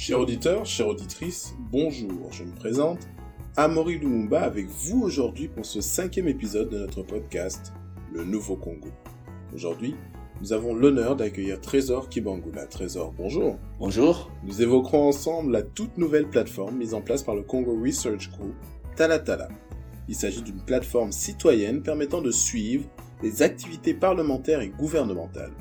Chers auditeurs, chères auditrices, bonjour, je me présente, Amaury Lumumba avec vous aujourd'hui pour ce cinquième épisode de notre podcast, Le Nouveau Congo. Aujourd'hui, nous avons l'honneur d'accueillir Trésor Kibangula. Trésor, bonjour. Bonjour. Nous évoquerons ensemble la toute nouvelle plateforme mise en place par le Congo Research Group, Talatala. Il s'agit d'une plateforme citoyenne permettant de suivre les activités parlementaires et gouvernementales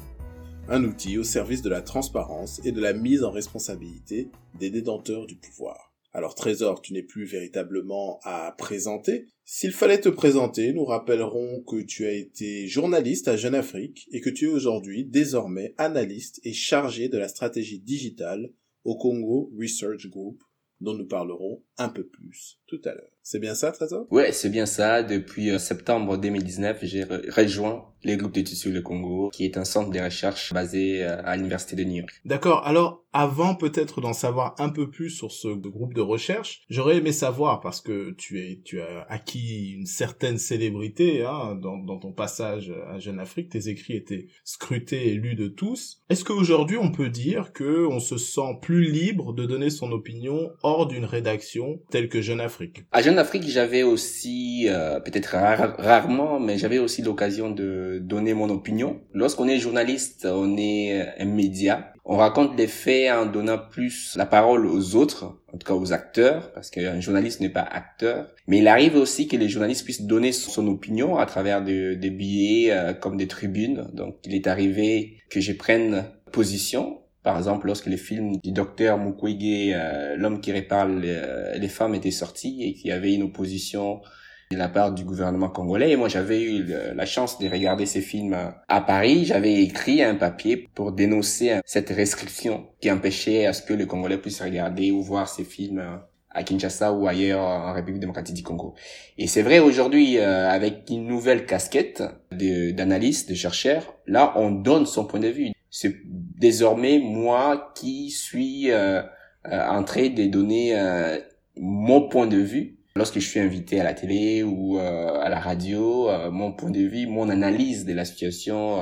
un outil au service de la transparence et de la mise en responsabilité des détenteurs du pouvoir. Alors Trésor, tu n'es plus véritablement à présenter. S'il fallait te présenter, nous rappellerons que tu as été journaliste à Jeune Afrique et que tu es aujourd'hui désormais analyste et chargé de la stratégie digitale au Congo Research Group, dont nous parlerons un peu plus tout à l'heure. C'est bien ça, Trésor? Ouais, c'est bien ça. Depuis euh, septembre 2019, j'ai rejoint les groupes d'études sur le Congo, qui est un centre de recherche basé euh, à l'Université de New York. D'accord. Alors, avant peut-être d'en savoir un peu plus sur ce groupe de recherche, j'aurais aimé savoir, parce que tu, es, tu as acquis une certaine célébrité hein, dans, dans ton passage à Jeune Afrique, tes écrits étaient scrutés et lus de tous. Est-ce qu'aujourd'hui on peut dire que on se sent plus libre de donner son opinion hors d'une rédaction telle que Jeune Afrique? À Jeune Afrique, j'avais aussi, euh, peut-être rarement, mais j'avais aussi l'occasion de donner mon opinion. Lorsqu'on est journaliste, on est un média. On raconte les faits en donnant plus la parole aux autres, en tout cas aux acteurs, parce qu'un journaliste n'est pas acteur. Mais il arrive aussi que les journalistes puissent donner son opinion à travers des billets euh, comme des tribunes. Donc il est arrivé que je prenne position par exemple, lorsque le film du docteur Mukwege, euh, l'homme qui répare les, femmes, était sorti et qu'il y avait une opposition de la part du gouvernement congolais. Et moi, j'avais eu la chance de regarder ces films à Paris. J'avais écrit un papier pour dénoncer cette restriction qui empêchait à ce que les Congolais puissent regarder ou voir ces films à Kinshasa ou ailleurs en République démocratique du Congo. Et c'est vrai aujourd'hui, euh, avec une nouvelle casquette d'analyste, de, de chercheur, là, on donne son point de vue. C'est désormais moi qui suis euh, euh en train de donner euh, mon point de vue lorsque je suis invité à la télé ou euh, à la radio, euh, mon point de vue, mon analyse de la situation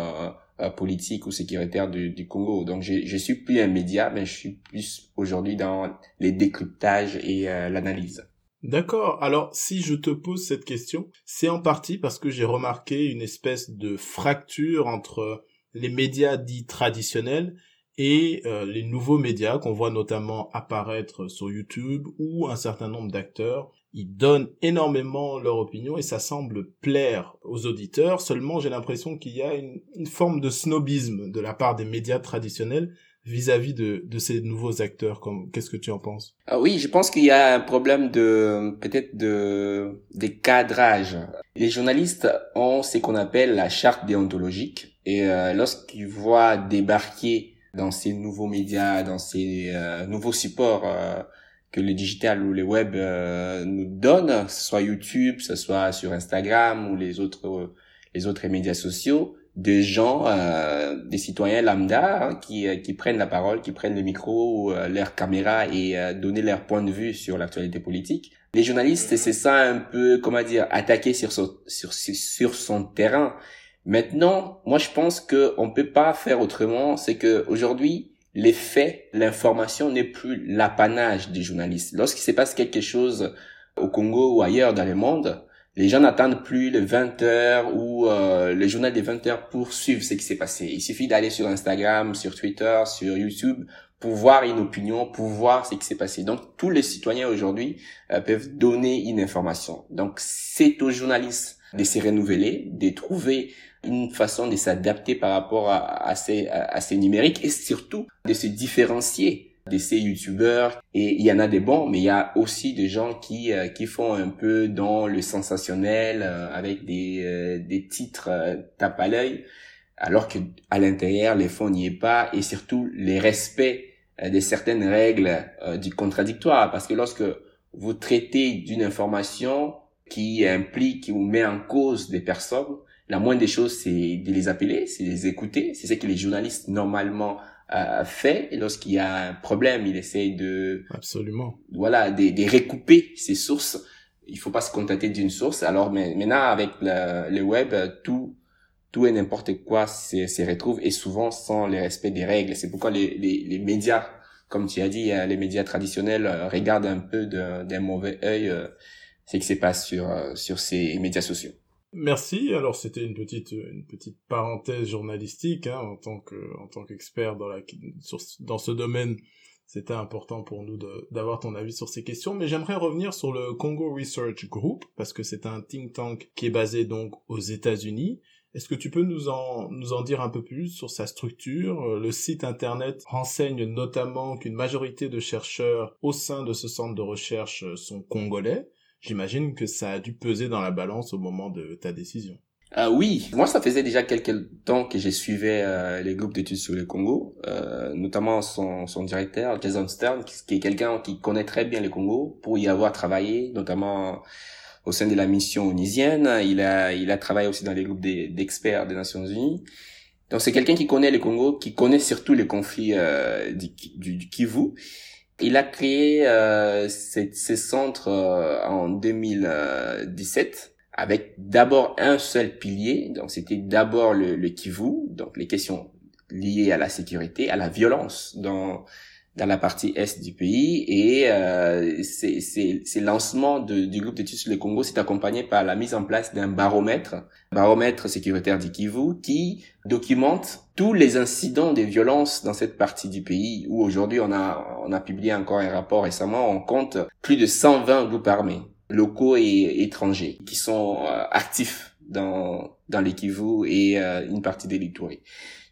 euh, politique ou sécuritaire du, du Congo. Donc je, je suis plus un média, mais je suis plus aujourd'hui dans les décryptages et l'analyse. D'accord. Alors, si je te pose cette question, c'est en partie parce que j'ai remarqué une espèce de fracture entre les médias dits traditionnels et les nouveaux médias qu'on voit notamment apparaître sur YouTube où un certain nombre d'acteurs ils donnent énormément leur opinion et ça semble plaire aux auditeurs. Seulement, j'ai l'impression qu'il y a une, forme de snobisme de la part des médias traditionnels vis-à-vis de, de ces nouveaux acteurs. Qu'est-ce que tu en penses? Ah Oui, je pense qu'il y a un problème de peut-être de des cadrages. Les journalistes ont ce qu'on appelle la charte déontologique et euh, lorsqu'ils voient débarquer dans ces nouveaux médias, dans ces euh, nouveaux supports euh, que le digital ou le web euh, nous donne, que ce soit YouTube, que ce soit sur Instagram ou les autres les autres médias sociaux, des gens, euh, des citoyens lambda hein, qui, euh, qui prennent la parole, qui prennent le micro euh, leur caméra et euh, donner leur point de vue sur l'actualité politique. Les journalistes, c'est ça un peu, comment dire, attaquer sur son, sur, sur son terrain. Maintenant, moi je pense que on peut pas faire autrement. C'est que aujourd'hui, les faits, l'information n'est plus l'apanage des journalistes. Lorsqu'il se passe quelque chose au Congo ou ailleurs dans le monde, les gens n'attendent plus les 20 heures ou euh, le journal des 20 heures pour suivre ce qui s'est passé. Il suffit d'aller sur Instagram, sur Twitter, sur YouTube pour voir une opinion, pour voir ce qui s'est passé. Donc tous les citoyens aujourd'hui euh, peuvent donner une information. Donc c'est aux journalistes de se renouveler, de trouver une façon de s'adapter par rapport à, à, ces, à, ces numériques et surtout de se différencier de ces youtubeurs. Et il y en a des bons mais il y a aussi des gens qui euh, qui font un peu dans le sensationnel euh, avec des euh, des titres tape à l'œil alors que à l'intérieur les fonds n'y est pas et surtout les respects de certaines règles du contradictoire. Parce que lorsque vous traitez d'une information qui implique ou met en cause des personnes la moindre des choses, c'est de les appeler, c'est de les écouter. C'est ce que les journalistes normalement euh, fait. Et lorsqu'il y a un problème, il essaye de absolument voilà de, de recouper ses sources. Il faut pas se contenter d'une source. Alors maintenant avec le, le web, tout tout et n'importe quoi se, se retrouve et souvent sans le respect des règles. C'est pourquoi les, les, les médias comme tu as dit, les médias traditionnels regardent un peu d'un mauvais œil ce qui se passe sur sur ces médias sociaux. Merci. Alors c'était une petite une petite parenthèse journalistique hein, en tant que en tant qu'expert dans la dans ce domaine. C'était important pour nous d'avoir ton avis sur ces questions, mais j'aimerais revenir sur le Congo Research Group parce que c'est un think tank qui est basé donc aux États-Unis. Est-ce que tu peux nous en nous en dire un peu plus sur sa structure? Le site internet renseigne notamment qu'une majorité de chercheurs au sein de ce centre de recherche sont congolais J'imagine que ça a dû peser dans la balance au moment de ta décision. Euh, oui, moi ça faisait déjà quelques temps que j'ai suivais euh, les groupes d'études sur le Congo, euh, notamment son, son directeur Jason Stern, qui, est quelqu'un qui connaît très bien le Congo pour y avoir travaillé, notamment au sein de la mission onisienne. Il a il a travaillé aussi dans les groupes d'experts des Nations Unies. Donc c'est quelqu'un qui connaît le Congo, qui connaît surtout les conflits euh, du, du, du Kivu il a créé euh, ces, centres euh, en 2017 avec d'abord un seul pilier. Donc c'était d'abord le, le Kivu, donc les questions liées à la sécurité, à la violence dans dans la partie est du pays et euh, ces, lancements de, du groupe d'études sur le Congo s'est accompagné par la mise en place d'un baromètre, baromètre sécuritaire du Kivu, qui documente tous les incidents de violence dans cette partie du pays où aujourd'hui on a on a publié encore un rapport récemment, on compte plus de 120 groupes armés locaux et étrangers qui sont euh, actifs dans dans les Kivu et euh, une partie des Litouries.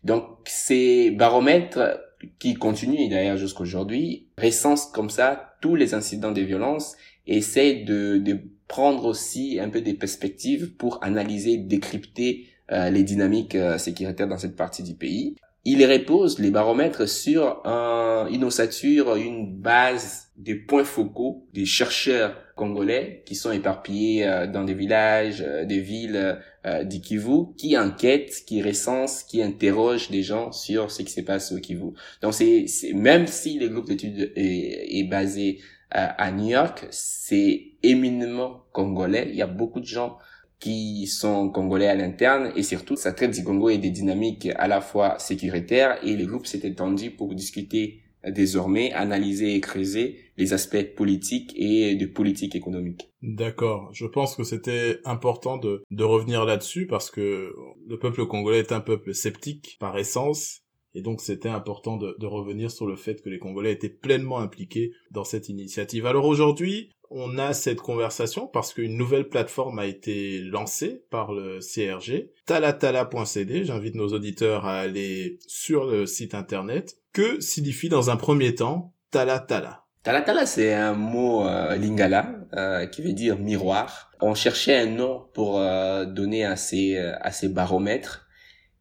Donc ces baromètres qui continue d'ailleurs jusqu'aujourd'hui, recense comme ça tous les incidents de violence et essaie de, de prendre aussi un peu des perspectives pour analyser, décrypter euh, les dynamiques euh, sécuritaires dans cette partie du pays. Il repose les baromètres sur un, une ossature, une base des points focaux des chercheurs congolais qui sont éparpillés euh, dans des villages, des villes euh, du Kivu, qui enquêtent, qui recensent, qui interrogent des gens sur ce qui se passe au Kivu. Donc c'est même si le groupe d'études est, est, basé à New York, c'est éminemment congolais. Il y a beaucoup de gens qui sont congolais à l'interne et surtout ça traite du Congo et des dynamiques à la fois sécuritaires et le groupe s'est étendu pour discuter désormais analyser et creuser les aspects politiques et de politique économique. D'accord. Je pense que c'était important de, de revenir là-dessus parce que le peuple congolais est un peuple sceptique par essence et donc c'était important de, de, revenir sur le fait que les Congolais étaient pleinement impliqués dans cette initiative. Alors aujourd'hui, on a cette conversation parce qu'une nouvelle plateforme a été lancée par le CRG, talatala.cd. J'invite nos auditeurs à aller sur le site internet. Que signifie dans un premier temps talatala Talatala, c'est un mot euh, lingala euh, qui veut dire miroir. On cherchait un nom pour euh, donner à ces, à ces baromètres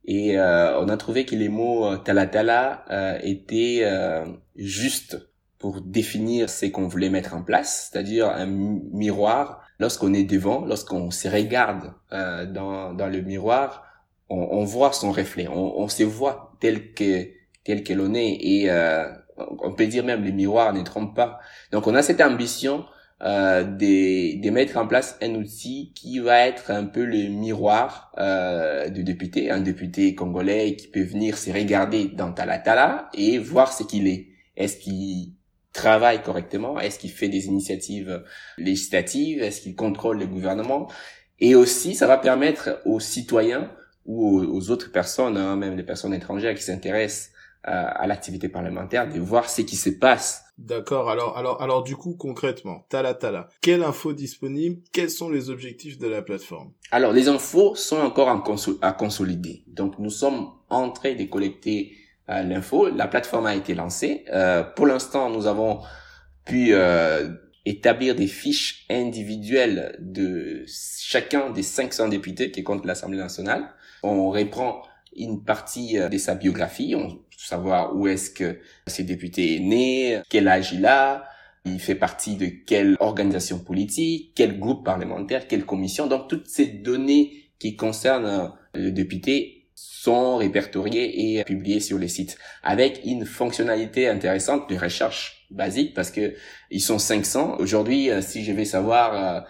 et on a trouvé que les mots talatala étaient justes pour définir ce qu'on voulait mettre en place, c'est-à-dire un miroir. Lorsqu'on est devant, lorsqu'on se regarde euh, dans, dans le miroir, on, on voit son reflet, on, on, se voit tel que tel que l'on est. Et euh, on peut dire même le miroir ne trompe pas. Donc on a cette ambition euh, de, de mettre en place un outil qui va être un peu le miroir euh, du député, un député congolais qui peut venir se regarder dans Talatala et voir ce qu'il est. Est-ce qu'il travaille correctement? Est-ce qu'il fait des initiatives législatives? Est-ce qu'il contrôle le gouvernement? Et aussi, ça va permettre aux citoyens ou aux, autres personnes, hein, même les personnes étrangères qui s'intéressent à, l'activité parlementaire, de voir ce qui se passe. D'accord. Alors, alors, alors, du coup, concrètement, tala tala, quelle info disponible? Quels sont les objectifs de la plateforme? Alors, les infos sont encore à consolider. Donc, nous sommes en train de collecter euh, l'info. La plateforme a été lancée. Euh, pour l'instant, nous avons pu euh, établir des fiches individuelles de chacun des 500 députés qui comptent l'Assemblée nationale. On reprend une partie de sa biographie, on savoir où est-ce que ces députés est né, quel âge il a, il fait partie de quelle organisation politique, quel groupe parlementaire, quelle commission. Donc toutes ces données qui concernent le député sont répertoriés et publiés sur les sites avec une fonctionnalité intéressante de recherche basique parce que ils sont 500. Aujourd'hui, euh, si je vais savoir euh,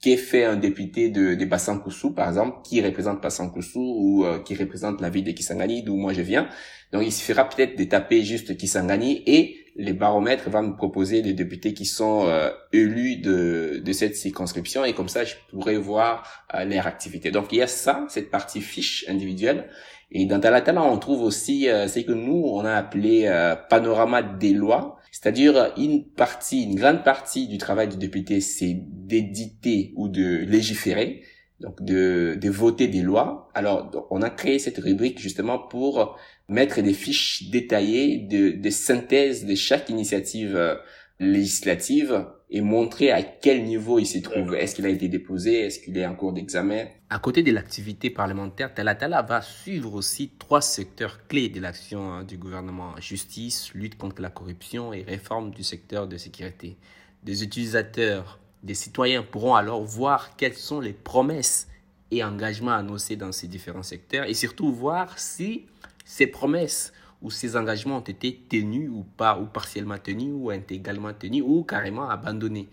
qu'est fait un député de, de Bassankoussou, par exemple, qui représente Bassankoussou ou euh, qui représente la ville de Kisangani, d'où moi je viens. Donc, il suffira peut-être de taper juste Kisangani et les baromètres vont me proposer les députés qui sont euh, élus de, de cette circonscription et comme ça je pourrais voir euh, leur activité. Donc il y a ça, cette partie fiche individuelle. Et dans Talatala, on trouve aussi euh, ce que nous on a appelé euh, panorama des lois, c'est-à-dire une partie, une grande partie du travail du député, c'est d'éditer ou de légiférer donc de, de voter des lois. Alors, on a créé cette rubrique justement pour mettre des fiches détaillées de, de synthèse de chaque initiative euh, législative et montrer à quel niveau il se trouve. Est-ce qu'il a été déposé? Est-ce qu'il est en cours d'examen? À côté de l'activité parlementaire, Talatala va suivre aussi trois secteurs clés de l'action hein, du gouvernement. Justice, lutte contre la corruption et réforme du secteur de sécurité. Des utilisateurs, des citoyens pourront alors voir quelles sont les promesses et engagements annoncés dans ces différents secteurs et surtout voir si ces promesses où ces engagements ont été tenus ou pas, ou partiellement tenus, ou intégralement tenus, ou carrément abandonnés.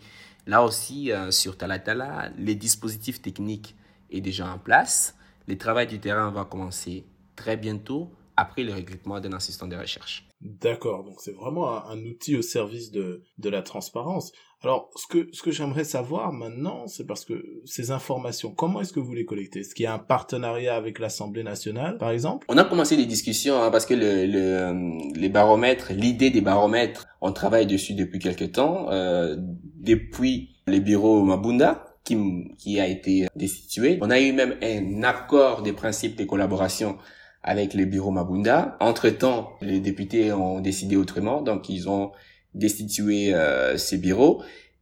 Là aussi, euh, sur Talatala, les dispositifs techniques est déjà en place. Le travail du terrain va commencer très bientôt après le recrutement d'un assistant de recherche. D'accord, donc c'est vraiment un, outil au service de, de la transparence. Alors, ce que, ce que j'aimerais savoir maintenant, c'est parce que ces informations, comment est-ce que vous les collectez? Est-ce qu'il y a un partenariat avec l'Assemblée nationale, par exemple? On a commencé des discussions hein, parce que le, le, euh, les baromètres, l'idée des baromètres, on travaille dessus depuis quelque temps, euh, depuis les bureaux Mabunda, qui, qui a été destitué. On a eu même un accord des principes de collaboration avec les bureaux Mabunda. Entre-temps, les députés ont décidé autrement, donc ils ont destituer euh, ces bureaux.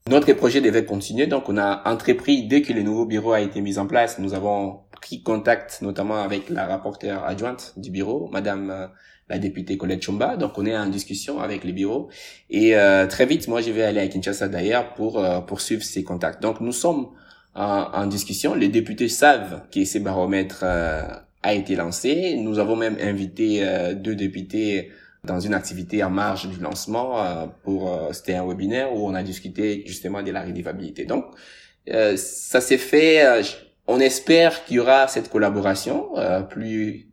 Notre projet devait continuer, donc on a entrepris, dès que le nouveau bureau a été mis en place, nous avons pris contact notamment avec la rapporteure adjointe du bureau, Madame euh, la députée Colette Chomba. Donc on est en discussion avec les bureaux et euh, très vite, moi je vais aller à Kinshasa d'ailleurs pour euh, poursuivre ces contacts. Donc nous sommes en, en, discussion. Les députés savent que ces baromètres a été lancé. Nous avons même invité deux députés dans une activité en marge du lancement euh, pour euh, c'était un webinaire où on a discuté justement de la rédivabilité. Donc euh, ça s'est fait euh, on espère qu'il y aura cette collaboration plus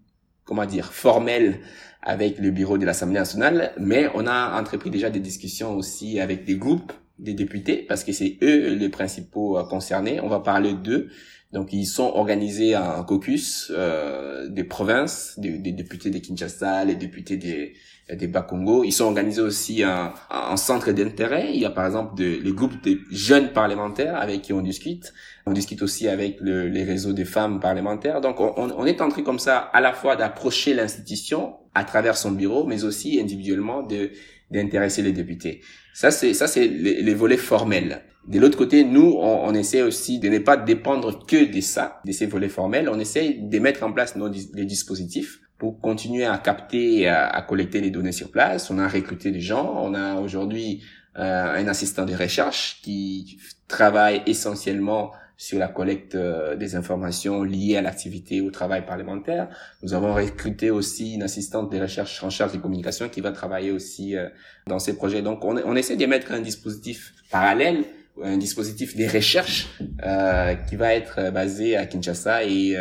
comment dire formelle avec le bureau de l'Assemblée nationale, mais on a entrepris déjà des discussions aussi avec des groupes des députés parce que c'est eux les principaux concernés. On va parler d'eux. Donc ils sont organisés en caucus euh, des provinces, des, des, députés de Kinshasa, les députés des, des Bas-Congo. Ils sont organisés aussi en, en centre d'intérêt. Il y a par exemple de, le groupe des jeunes parlementaires avec qui on discute. On discute aussi avec le, les réseaux des femmes parlementaires. Donc on, on est en train comme ça à la fois d'approcher l'institution à travers son bureau, mais aussi individuellement de d'intéresser les députés. Ça c'est ça c'est les, volets formels. De l'autre côté, nous on, on, essaie aussi de ne pas dépendre que de ça, de ces volets formels. On essaie de mettre en place nos les dispositifs pour continuer à capter et à, collecter les données sur place. On a recruté des gens. On a aujourd'hui euh, un assistant de recherche qui travaille essentiellement sur la collecte euh, des informations liées à l'activité au travail parlementaire. Nous avons recruté aussi une assistante de recherche en charge des communications qui va travailler aussi euh, dans ces projets. Donc on, on essaie de mettre un dispositif parallèle, un dispositif de recherche euh, qui va être basé à Kinshasa et,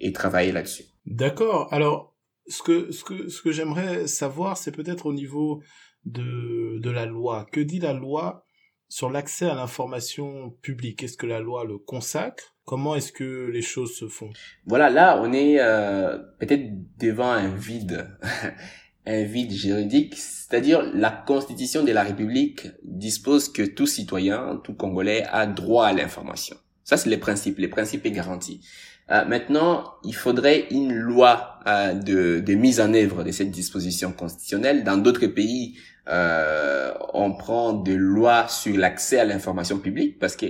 et travailler là-dessus. D'accord. Alors, ce que, ce que, ce que j'aimerais savoir, c'est peut-être au niveau de, de la loi. Que dit la loi sur l'accès à l'information publique Est-ce que la loi le consacre? Comment est-ce que les choses se font? Voilà, là, on est euh, peut-être devant un vide, un vide juridique. C'est-à-dire, la Constitution de la République dispose que tout citoyen, tout Congolais a droit à l'information. Ça, c'est les principes. Les principes est garanti. Euh, maintenant, il faudrait une loi euh, de, de, mise en œuvre de cette disposition constitutionnelle. Dans d'autres pays, euh, on prend des lois sur l'accès à l'information publique parce que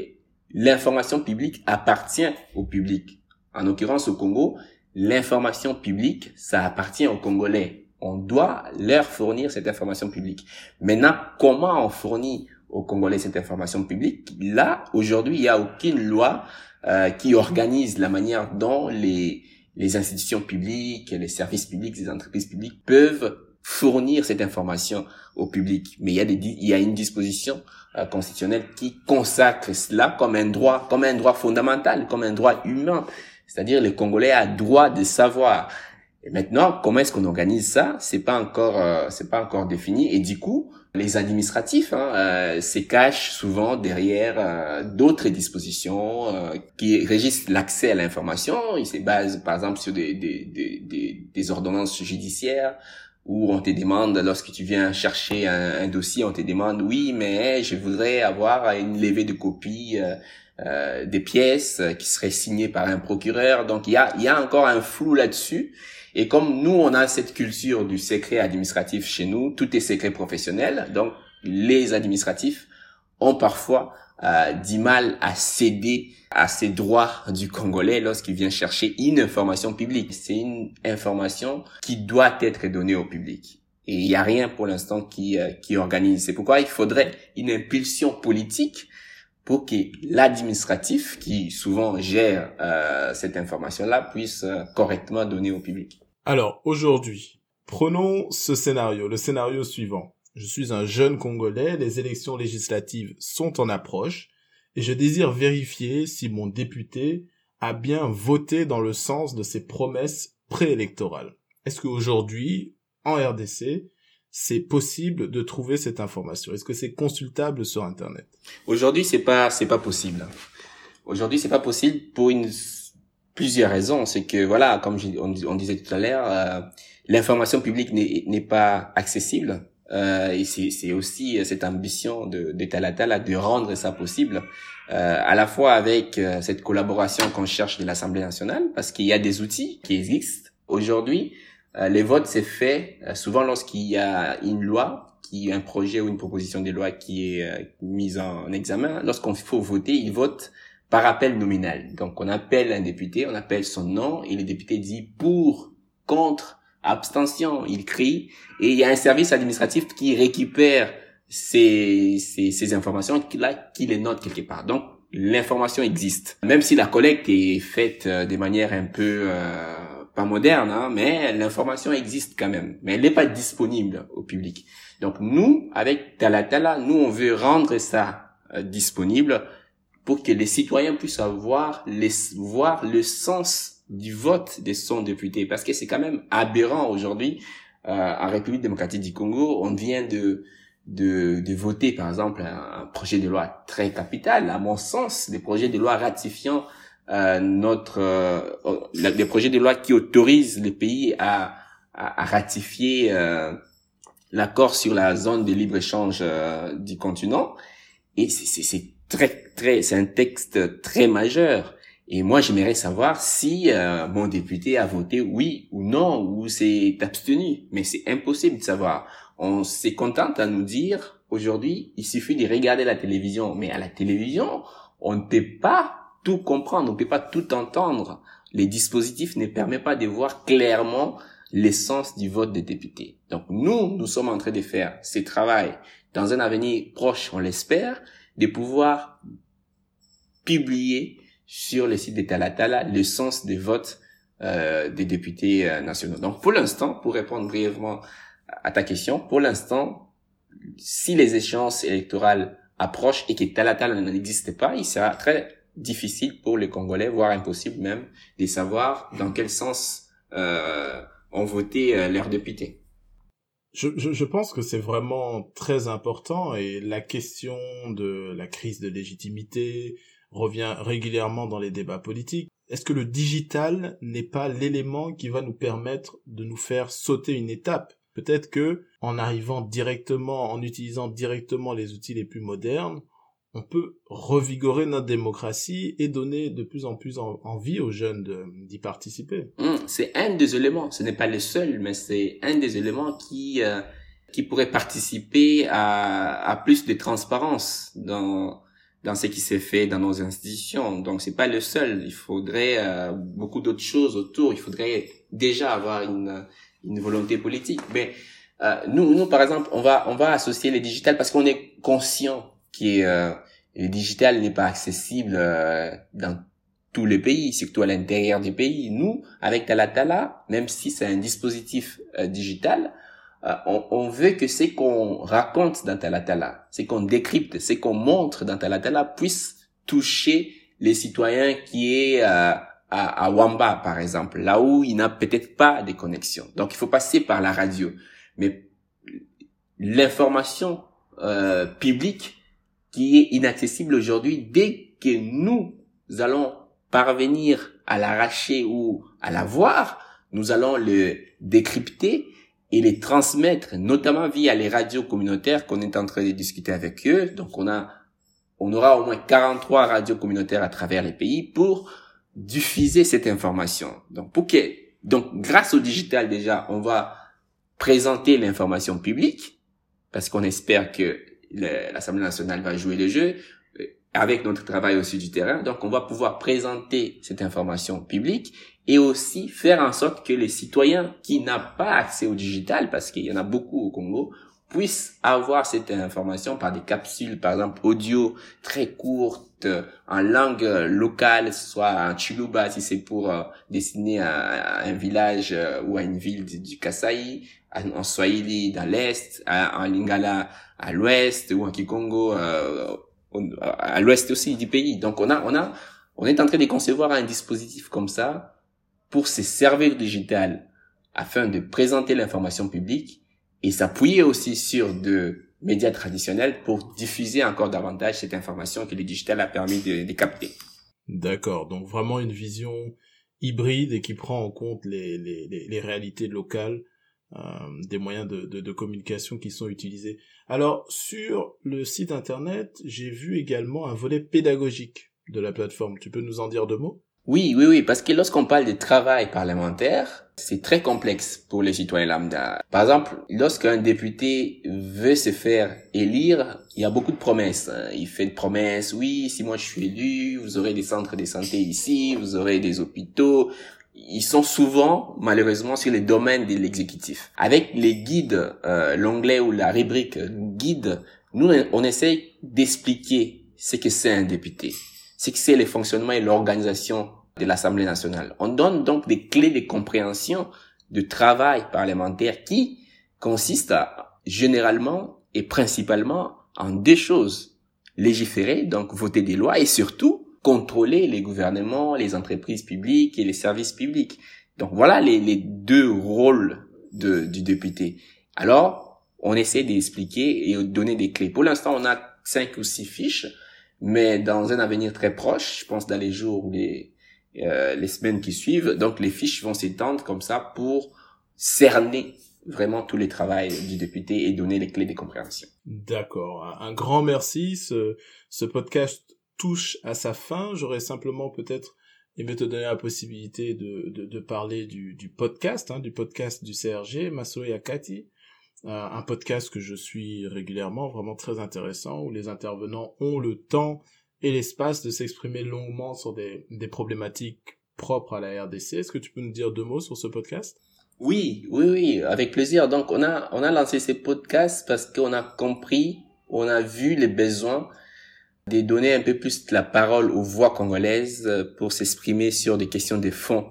l'information publique appartient au public. En l'occurrence, au Congo, l'information publique, ça appartient aux Congolais. On doit leur fournir cette information publique. Maintenant, comment on fournit aux Congolais cette information publique Là, aujourd'hui, il n'y a aucune loi euh, qui organise la manière dont les, les institutions publiques, les services publics, les entreprises publiques peuvent fournir cette information au public. Mais il y a, des, il y a une disposition euh, constitutionnelle qui consacre cela comme un droit, comme un droit fondamental, comme un droit humain. C'est-à-dire le Congolais a droit de savoir Et maintenant, comment est-ce qu'on organise ça? C'est pas encore, euh, c'est pas encore défini. Et du coup, les administratifs hein, euh, se cachent souvent derrière euh, d'autres dispositions euh, qui régissent l'accès à l'information. Ils se basent, par exemple, sur des, des, des, des, ordonnances judiciaires où on te demande, lorsque tu viens chercher un, un, dossier, on te demande, oui, mais je voudrais avoir une levée de copie euh, des pièces qui seraient signées par un procureur. Donc, il y a, y a encore un flou là-dessus. Et comme nous, on a cette culture du secret administratif chez nous, tout est secret professionnel, donc les administratifs ont parfois euh, du mal à céder à ces droits du Congolais lorsqu'il vient chercher une information publique. C'est une information qui doit être donnée au public. Et il n'y a rien pour l'instant qui, euh, qui organise. C'est pourquoi il faudrait une impulsion politique pour que l'administratif, qui souvent gère euh, cette information-là, puisse euh, correctement donner au public. Alors, aujourd'hui, prenons ce scénario, le scénario suivant. Je suis un jeune Congolais, les élections législatives sont en approche, et je désire vérifier si mon député a bien voté dans le sens de ses promesses préélectorales. Est-ce qu'aujourd'hui, en RDC, c'est possible de trouver cette information? Est-ce que c'est consultable sur Internet? Aujourd'hui, c'est pas, c'est pas possible. Aujourd'hui, c'est pas possible pour une plusieurs raisons. C'est que voilà, comme on, disait tout à l'heure, euh, l'information publique n'est pas accessible. Euh, et c'est aussi cette ambition de, de Talatala de rendre ça possible, euh, à la fois avec euh, cette collaboration qu'on cherche de l'Assemblée nationale, parce qu'il y a des outils qui existent. Aujourd'hui, euh, les votes c'est fait souvent lorsqu'il y a une loi, qui un projet ou une proposition de loi qui est mise en examen. Lorsqu'on faut voter, il vote par appel nominal. Donc on appelle un député, on appelle son nom et le député dit pour, contre, abstention, il crie et il y a un service administratif qui récupère ces, ces, ces informations qui, là, qui les note quelque part. Donc l'information existe. Même si la collecte est faite euh, de manière un peu euh, pas moderne, hein, mais l'information existe quand même. Mais elle n'est pas disponible au public. Donc nous, avec Talatala, nous on veut rendre ça euh, disponible pour que les citoyens puissent avoir les, voir le sens du vote de son député. Parce que c'est quand même aberrant aujourd'hui, euh, en République démocratique du Congo, on vient de, de, de voter, par exemple, un, projet de loi très capital, à mon sens, des projets de loi ratifiant euh, notre, euh, des projets de loi qui autorisent les pays à, à, à ratifier euh, l'accord sur la zone de libre-échange euh, du continent. Et c'est très, très, c'est un texte très majeur. Et moi, j'aimerais savoir si euh, mon député a voté oui ou non, ou s'est abstenu. Mais c'est impossible de savoir. On s'est contente à nous dire, aujourd'hui, il suffit de regarder la télévision. Mais à la télévision, on ne peut pas tout comprendre, on ne peut pas tout entendre. Les dispositifs ne permettent pas de voir clairement l'essence du vote des députés. Donc nous, nous sommes en train de faire ce travail dans un avenir proche, on l'espère, de pouvoir publier sur le site de Talatala le sens des votes euh, des députés euh, nationaux. Donc pour l'instant, pour répondre brièvement à ta question, pour l'instant, si les échéances électorales approchent et que Talatala n'existe pas, il sera très difficile pour les Congolais, voire impossible même, de savoir dans quel sens euh, ont voté leurs députés. Je, je, je, pense que c'est vraiment très important et la question de la crise de légitimité revient régulièrement dans les débats politiques. Est-ce que le digital n'est pas l'élément qui va nous permettre de nous faire sauter une étape? Peut-être que en arrivant directement, en utilisant directement les outils les plus modernes, on peut revigorer notre démocratie et donner de plus en plus envie aux jeunes d'y participer. Hum, c'est un des éléments, ce n'est pas le seul, mais c'est un des éléments qui euh, qui pourrait participer à, à plus de transparence dans dans ce qui s'est fait dans nos institutions. Donc c'est pas le seul. Il faudrait euh, beaucoup d'autres choses autour. Il faudrait déjà avoir une une volonté politique. Mais euh, nous nous par exemple, on va on va associer les digitales parce qu'on est conscient qui euh, le digital n'est pas accessible euh, dans tous les pays, surtout à l'intérieur du pays. Nous, avec Talatala, même si c'est un dispositif euh, digital, euh, on, on, veut que ce qu'on raconte dans Talatala, ce qu'on décrypte, ce qu'on montre dans Talatala puisse toucher les citoyens qui est à, à Wamba, par exemple, là où il n'a peut-être pas de connexions. Donc, il faut passer par la radio. Mais l'information euh, publique qui est inaccessible aujourd'hui, dès que nous allons parvenir à l'arracher ou à la voir, nous allons le décrypter et les transmettre, notamment via les radios communautaires qu'on est en train de discuter avec eux. Donc on a, on aura au moins 43 radios communautaires à travers les pays pour diffuser cette information. Donc pour que, donc grâce au digital déjà, on va présenter l'information publique parce qu'on espère que l'Assemblée nationale va jouer le jeu euh, avec notre travail aussi du terrain. Donc, on va pouvoir présenter cette information publique et aussi faire en sorte que les citoyens qui n'ont pas accès au digital, parce qu'il y en a beaucoup au Congo, puissent avoir cette information par des capsules, par exemple, audio très courtes, en langue locale, soit en Chiluba si c'est pour euh, dessiner à, un village euh, ou à une ville du, du Kasaï, en Swahili dans l'Est, en Lingala à l'Ouest ou en Kikongo euh, à l'Ouest aussi du pays. Donc on a, on a, on est en train de concevoir un dispositif comme ça pour se servir digital afin de présenter l'information publique et s'appuyer aussi sur de médias traditionnels pour diffuser encore davantage cette information que le digital a permis de, de capter. D'accord, donc vraiment une vision hybride et qui prend en compte les, les, les réalités locales euh, des moyens de, de, de, communication qui sont utilisés. Alors, sur le site internet, j'ai vu également un volet pédagogique de la plateforme. Tu peux nous en dire deux mots? Oui, oui, oui, parce que lorsqu'on parle de travail parlementaire, c'est très complexe pour les citoyens lambda. Par exemple, lorsqu'un député veut se faire élire, il y a beaucoup de promesses. Hein. Il fait de promesses, oui, si moi je suis élu, vous aurez des centres de santé ici, vous aurez des hôpitaux, ils sont souvent, malheureusement, sur les domaines de l'exécutif. Avec les guides, euh, l'onglet ou la rubrique guide, nous, on essaye d'expliquer ce que c'est un député, ce que c'est le fonctionnement et l'organisation de l'Assemblée nationale. On donne donc des clés de compréhension de travail parlementaire qui consistent à, généralement et principalement en deux choses. Légiférer, donc voter des lois et surtout contrôler les gouvernements, les entreprises publiques et les services publics. Donc voilà les, les deux rôles du député. Alors, on essaie d'expliquer et donner des clés. Pour l'instant, on a cinq ou six fiches, mais dans un avenir très proche, je pense dans les jours ou les, euh, les semaines qui suivent, donc les fiches vont s'étendre comme ça pour cerner vraiment tous les travaux du député et donner les clés de compréhension. D'accord. Un grand merci. Ce, ce podcast touche à sa fin. J'aurais simplement peut-être aimé te donner la possibilité de, de, de parler du, du podcast, hein, du podcast du CRG, Masoe Akati, euh, un podcast que je suis régulièrement, vraiment très intéressant, où les intervenants ont le temps et l'espace de s'exprimer longuement sur des, des problématiques propres à la RDC. Est-ce que tu peux nous dire deux mots sur ce podcast? Oui, oui, oui, avec plaisir. Donc on a on a lancé ces podcasts parce qu'on a compris, on a vu les besoins de donner un peu plus la parole aux voix congolaises pour s'exprimer sur des questions de fond.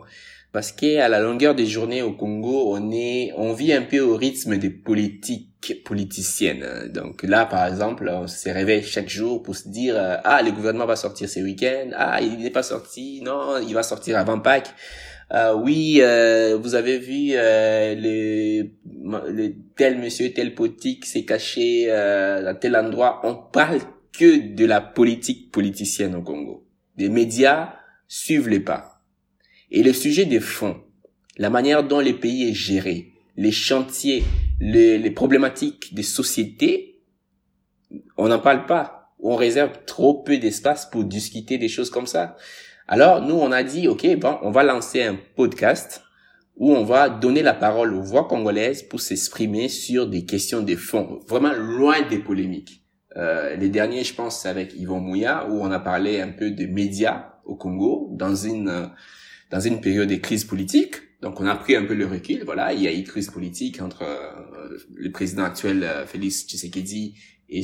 Parce qu'à la longueur des journées au Congo, on est, on vit un peu au rythme des politiques politiciennes. Donc là, par exemple, on se réveille chaque jour pour se dire, euh, ah, le gouvernement va sortir ce week-end. Ah, il n'est pas sorti. Non, il va sortir avant Pâques. Euh, oui, euh, vous avez vu euh, le, le, tel monsieur, tel politique s'est caché euh, à tel endroit. On parle que de la politique politicienne au Congo. Les médias suivent les pas. Et le sujet des fonds, la manière dont le pays est géré, les chantiers, les, les problématiques des sociétés, on n'en parle pas. On réserve trop peu d'espace pour discuter des choses comme ça. Alors, nous, on a dit, OK, bon, on va lancer un podcast où on va donner la parole aux voix congolaises pour s'exprimer sur des questions de fonds, vraiment loin des polémiques. Euh, les derniers, je pense, c'est avec Yvon Mouya, où on a parlé un peu de médias au Congo dans une dans une période de crise politique. Donc, on a pris un peu le recul. Voilà, il y a eu crise politique entre euh, le président actuel euh, Félix Tshisekedi et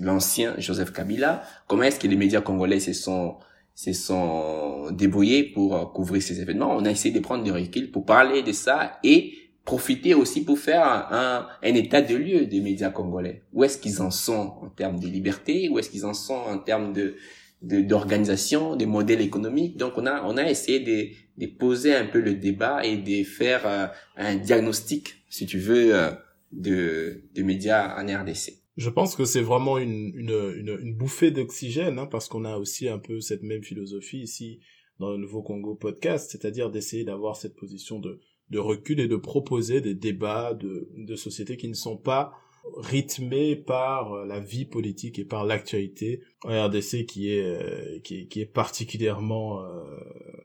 l'ancien Joseph Kabila. Comment est-ce que les médias congolais se sont se sont débrouillés pour euh, couvrir ces événements? On a essayé de prendre du recul pour parler de ça et profiter aussi pour faire un, un, état de lieu des médias congolais. Où est-ce qu'ils en sont en termes de liberté? Où est-ce qu'ils en sont en termes de d'organisation, des modèles économiques. Donc on a on a essayé de, de poser un peu le débat et de faire euh, un diagnostic, si tu veux, euh, de, de médias en RDC. Je pense que c'est vraiment une, une, une, bouffée d'oxygène, hein, parce qu'on a aussi un peu cette même philosophie ici dans le Nouveau Congo podcast, c'est-à-dire d'essayer d'avoir cette position de, de recul et de proposer des débats de, de sociétés qui ne sont pas rythmé par euh, la vie politique et par l'actualité en RDC qui est euh, qui, est particulièrement euh,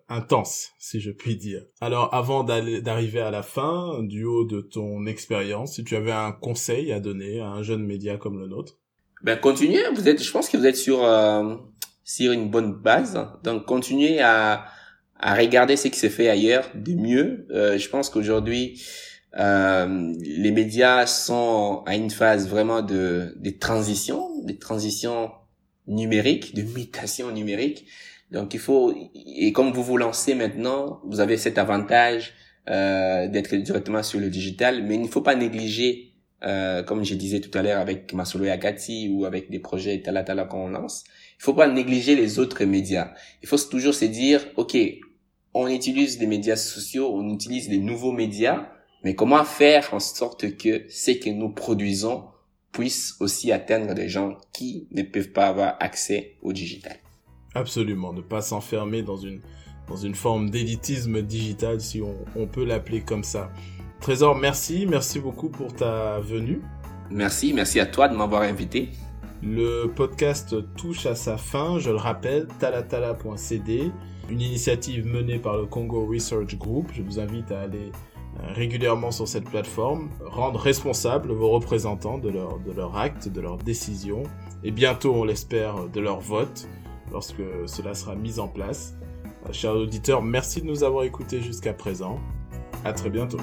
intense si je puis dire. Alors avant d'arriver à la fin du haut de ton expérience, si tu avais un conseil à donner à un jeune média comme le nôtre? Ben continuez, vous êtes je pense que vous êtes sur sur une bonne base. Donc continuez à à regarder ce qui s'est fait ailleurs de mieux. je pense qu'aujourd'hui euh, les médias sont à une phase vraiment de, de transition, de transition numérique, de mutation numérique. Donc il faut et comme vous vous lancez maintenant, vous avez cet avantage euh, d'être directement sur le digital, mais il ne faut pas négliger, euh, comme je disais tout à l'heure avec Masolo et Agati ou avec des projets Tala Tala qu'on lance, il faut pas négliger les autres médias. Il faut toujours se dire, ok, on utilise des médias sociaux, on utilise les nouveaux médias, mais comment faire en sorte que ce que nous produisons puisse aussi atteindre des gens qui ne peuvent pas avoir accès au digital? Absolument, ne pas s'enfermer dans une, dans une forme d'élitisme digital, si on, on peut l'appeler comme ça. Trésor, merci, merci beaucoup pour ta venue. Merci, merci à toi de m'avoir invité. Le podcast touche à sa fin, je le rappelle, talatala.cd, une initiative menée par le Congo Research Group. Je vous invite à aller régulièrement sur cette plateforme, rendre responsables vos représentants de leur, de leur acte, de leurs décisions, et bientôt, on l'espère, de leur vote, lorsque cela sera mis en place. Euh, chers auditeurs, merci de nous avoir écoutés jusqu'à présent. À très bientôt.